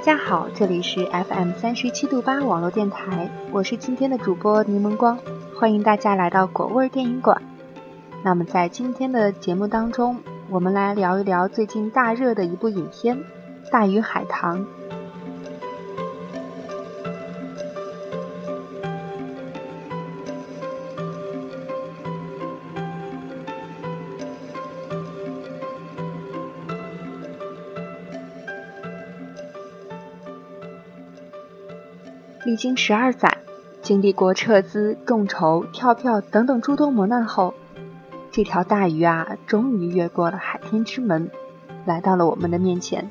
大家好，这里是 FM 三十七度八网络电台，我是今天的主播柠檬光，欢迎大家来到果味电影馆。那么在今天的节目当中，我们来聊一聊最近大热的一部影片《大鱼海棠》。经十二载，经历过撤资、众筹、跳票等等诸多磨难后，这条大鱼啊，终于越过了海天之门，来到了我们的面前。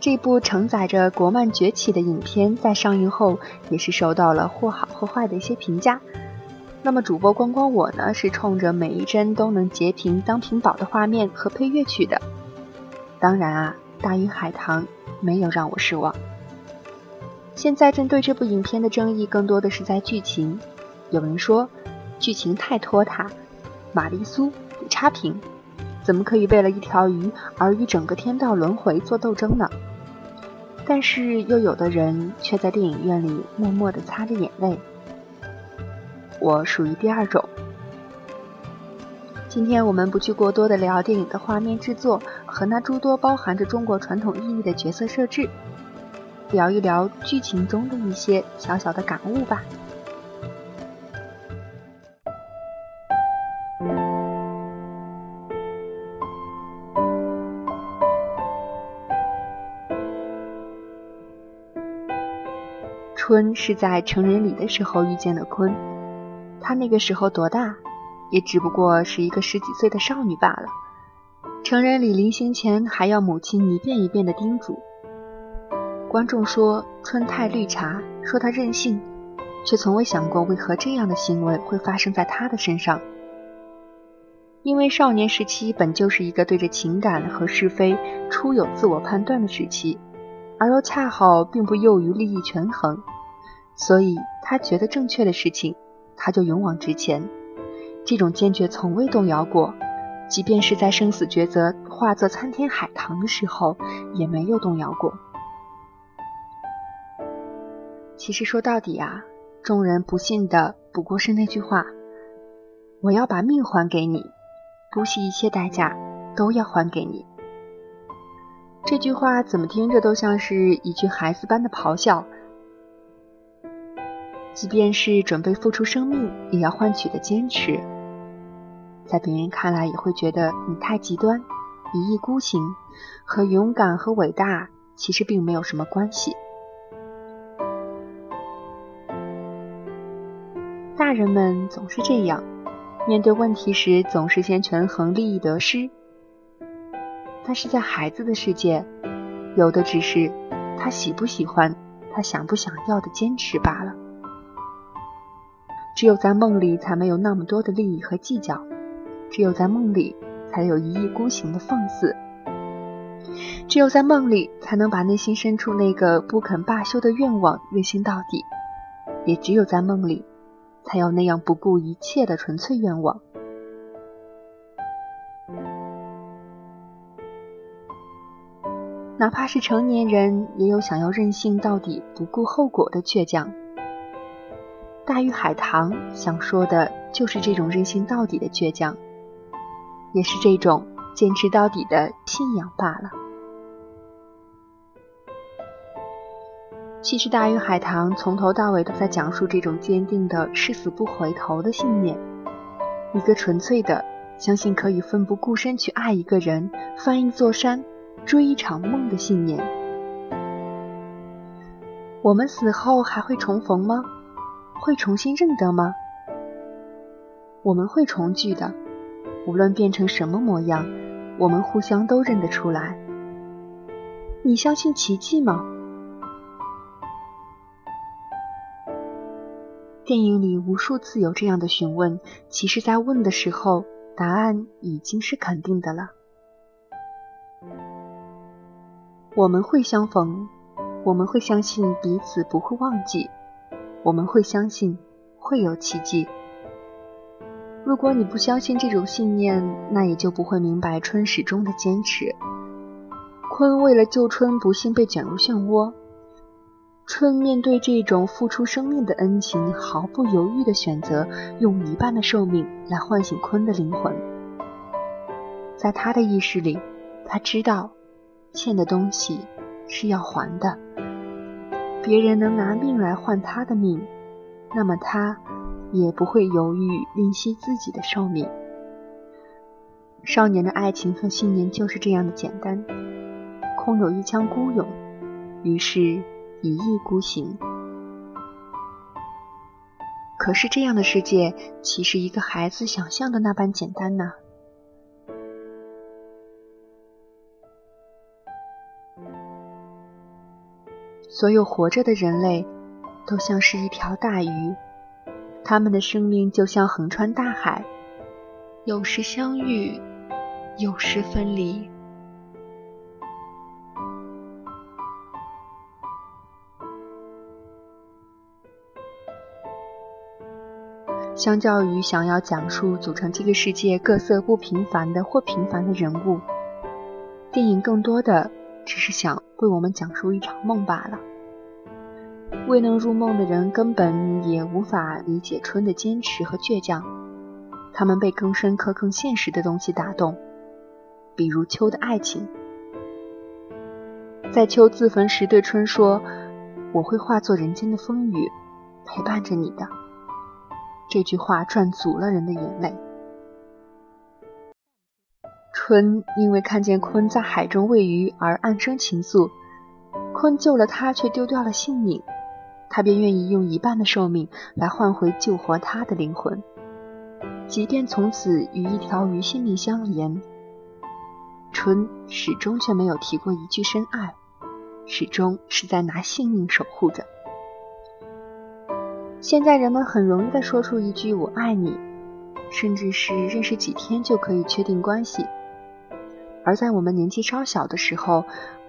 这部承载着国漫崛起的影片在上映后，也是受到了或好或坏的一些评价。那么主播光光我呢，是冲着每一帧都能截屏当屏保的画面和配乐去的。当然啊，大鱼海棠没有让我失望。现在针对这部影片的争议更多的是在剧情，有人说剧情太拖沓，玛丽苏得差评，怎么可以为了一条鱼而与整个天道轮回做斗争呢？但是又有的人却在电影院里默默地擦着眼泪。我属于第二种。今天我们不去过多的聊电影的画面制作和那诸多包含着中国传统意义的角色设置。聊一聊剧情中的一些小小的感悟吧。春是在成人礼的时候遇见了坤，他那个时候多大？也只不过是一个十几岁的少女罢了。成人礼临行前还要母亲一遍一遍的叮嘱。观众说春太绿茶，说他任性，却从未想过为何这样的行为会发生在他的身上。因为少年时期本就是一个对着情感和是非初有自我判断的时期，而又恰好并不囿于利益权衡，所以他觉得正确的事情，他就勇往直前。这种坚决从未动摇过，即便是在生死抉择化作参天海棠的时候，也没有动摇过。其实说到底啊，众人不信的不过是那句话：“我要把命还给你，不惜一切代价都要还给你。”这句话怎么听着都像是一句孩子般的咆哮。即便是准备付出生命也要换取的坚持，在别人看来也会觉得你太极端，一意孤行，和勇敢和伟大其实并没有什么关系。大人们总是这样，面对问题时总是先权衡利益得失。但是在孩子的世界，有的只是他喜不喜欢，他想不想要的坚持罢了。只有在梦里，才没有那么多的利益和计较；只有在梦里，才有一意孤行的放肆；只有在梦里，才能把内心深处那个不肯罢休的愿望任性到底；也只有在梦里。才有那样不顾一切的纯粹愿望。哪怕是成年人，也有想要任性到底、不顾后果的倔强。大鱼海棠想说的就是这种任性到底的倔强，也是这种坚持到底的信仰罢了。其实，《大鱼海棠》从头到尾都在讲述这种坚定的誓死不回头的信念，一个纯粹的相信可以奋不顾身去爱一个人、翻一座山、追一场梦的信念。我们死后还会重逢吗？会重新认得吗？我们会重聚的，无论变成什么模样，我们互相都认得出来。你相信奇迹吗？电影里无数次有这样的询问，其实，在问的时候，答案已经是肯定的了。我们会相逢，我们会相信彼此不会忘记，我们会相信会有奇迹。如果你不相信这种信念，那也就不会明白春始终的坚持。鲲为了救春，不幸被卷入漩涡。春面对这种付出生命的恩情，毫不犹豫地选择用一半的寿命来唤醒鲲的灵魂。在他的意识里，他知道欠的东西是要还的。别人能拿命来换他的命，那么他也不会犹豫吝惜自己的寿命。少年的爱情和信念就是这样的简单。空有一腔孤勇，于是。一意孤行，可是这样的世界岂是一个孩子想象的那般简单呢？所有活着的人类都像是一条大鱼，他们的生命就像横穿大海，有时相遇，有时分离。相较于想要讲述组成这个世界各色不平凡的或平凡的人物，电影更多的只是想为我们讲述一场梦罢了。未能入梦的人根本也无法理解春的坚持和倔强，他们被更深刻、更现实的东西打动，比如秋的爱情。在秋自焚时对春说：“我会化作人间的风雨，陪伴着你的。”这句话赚足了人的眼泪。春因为看见鲲在海中喂鱼而暗生情愫，鲲救了他却丢掉了性命，他便愿意用一半的寿命来换回救活他的灵魂，即便从此与一条鱼性命相连。春始终却没有提过一句深爱，始终是在拿性命守护着。现在人们很容易的说出一句“我爱你”，甚至是认识几天就可以确定关系。而在我们年纪稍小的时候，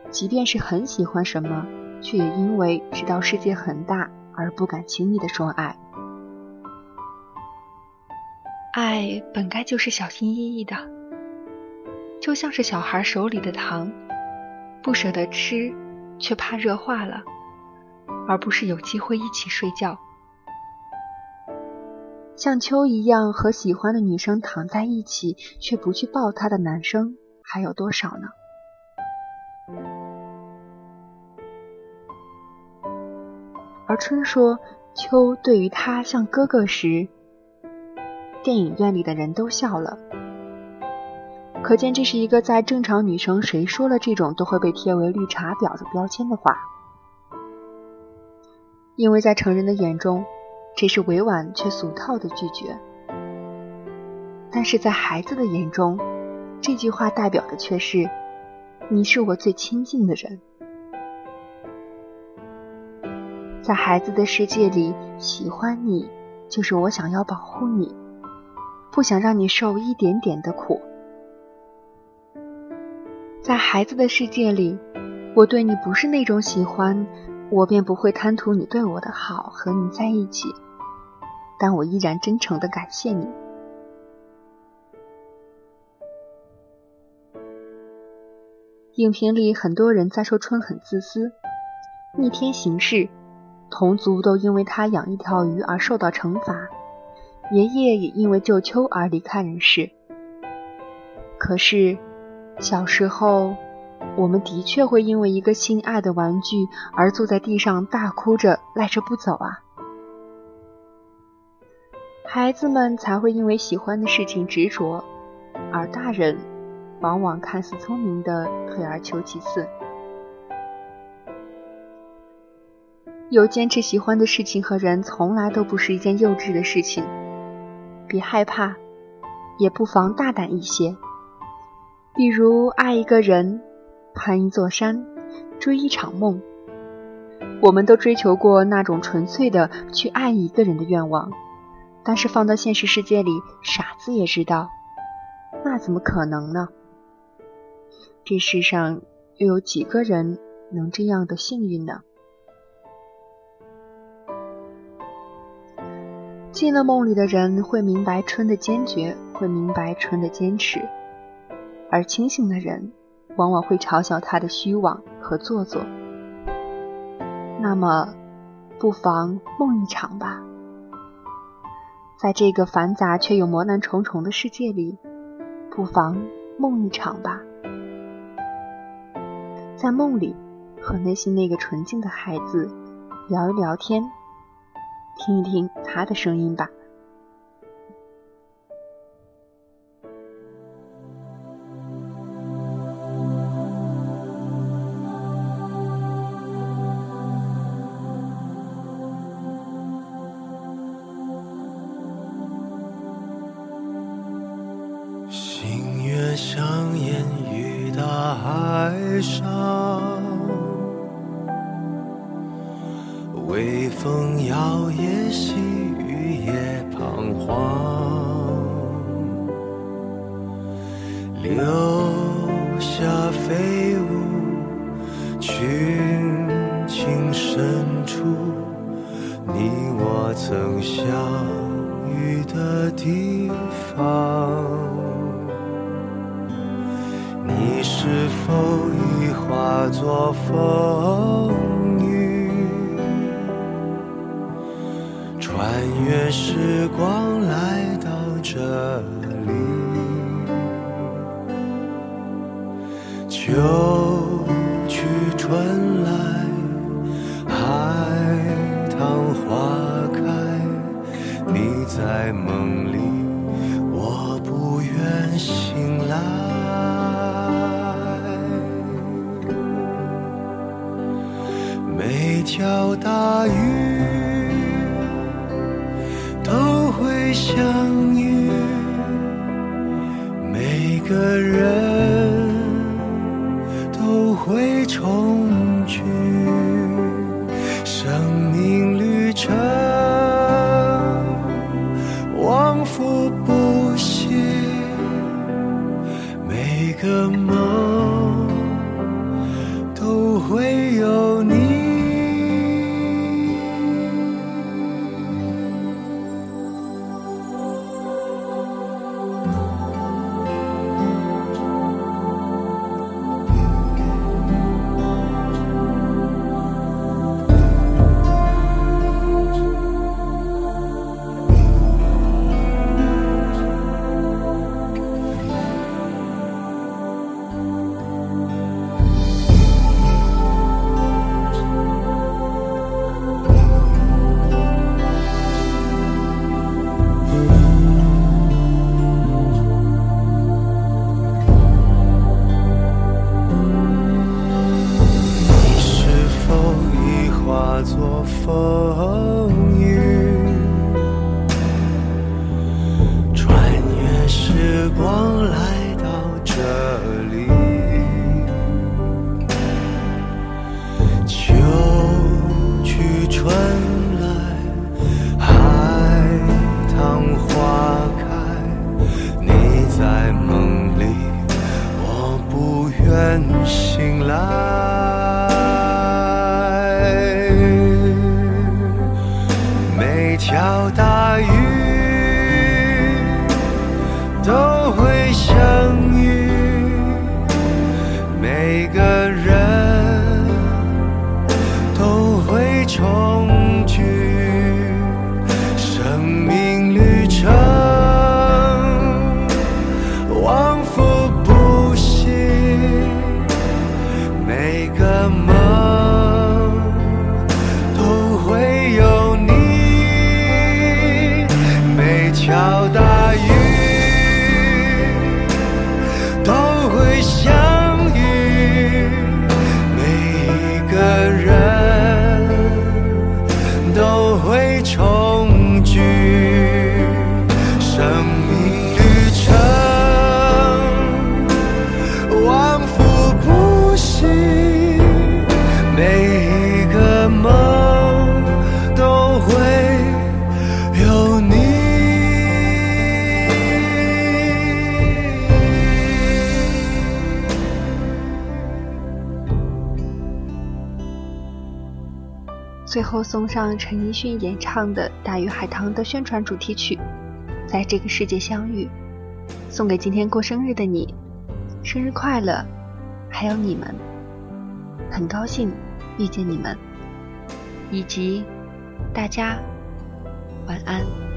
即便是很喜欢什么，却也因为知道世界很大而不敢轻易的说爱。爱本该就是小心翼翼的，就像是小孩手里的糖，不舍得吃，却怕热化了，而不是有机会一起睡觉。像秋一样和喜欢的女生躺在一起，却不去抱她的男生还有多少呢？而春说秋对于他像哥哥时，电影院里的人都笑了。可见这是一个在正常女生谁说了这种都会被贴为绿茶婊的标签的话，因为在成人的眼中。这是委婉却俗套的拒绝，但是在孩子的眼中，这句话代表的却是你是我最亲近的人。在孩子的世界里，喜欢你就是我想要保护你，不想让你受一点点的苦。在孩子的世界里，我对你不是那种喜欢，我便不会贪图你对我的好和你在一起。但我依然真诚的感谢你。影评里很多人在说春很自私，逆天行事，同族都因为他养一条鱼而受到惩罚，爷爷也因为救秋而离开人世。可是小时候，我们的确会因为一个心爱的玩具而坐在地上大哭着赖着不走啊。孩子们才会因为喜欢的事情执着，而大人往往看似聪明的退而求其次。有坚持喜欢的事情和人，从来都不是一件幼稚的事情。别害怕，也不妨大胆一些。比如爱一个人，攀一座山，追一场梦。我们都追求过那种纯粹的去爱一个人的愿望。但是放到现实世界里，傻子也知道，那怎么可能呢？这世上又有几个人能这样的幸运呢？进了梦里的人会明白春的坚决，会明白春的坚持，而清醒的人往往会嘲笑他的虚妄和做作。那么，不妨梦一场吧。在这个繁杂却又磨难重重的世界里，不妨梦一场吧。在梦里，和内心那个纯净的孩子聊一聊天，听一听他的声音吧。像烟雨大海上微风摇曳，细雨也彷徨，留下飞舞群情深处，你我曾相遇的地方。否已化作风雨？穿越时光来到这里，秋去春来，海棠花开。你在梦里，我不愿醒来。每条大鱼。相遇，每个人光来到这里秋去春来。海棠花开你在梦里我不愿醒来。每条大鱼都会相遇每个人都会重聚生命旅程往复不息每个梦都会有你每条大鱼最后送上陈奕迅演唱的《大鱼海棠》的宣传主题曲，《在这个世界相遇》，送给今天过生日的你，生日快乐！还有你们，很高兴遇见你们，以及大家晚安。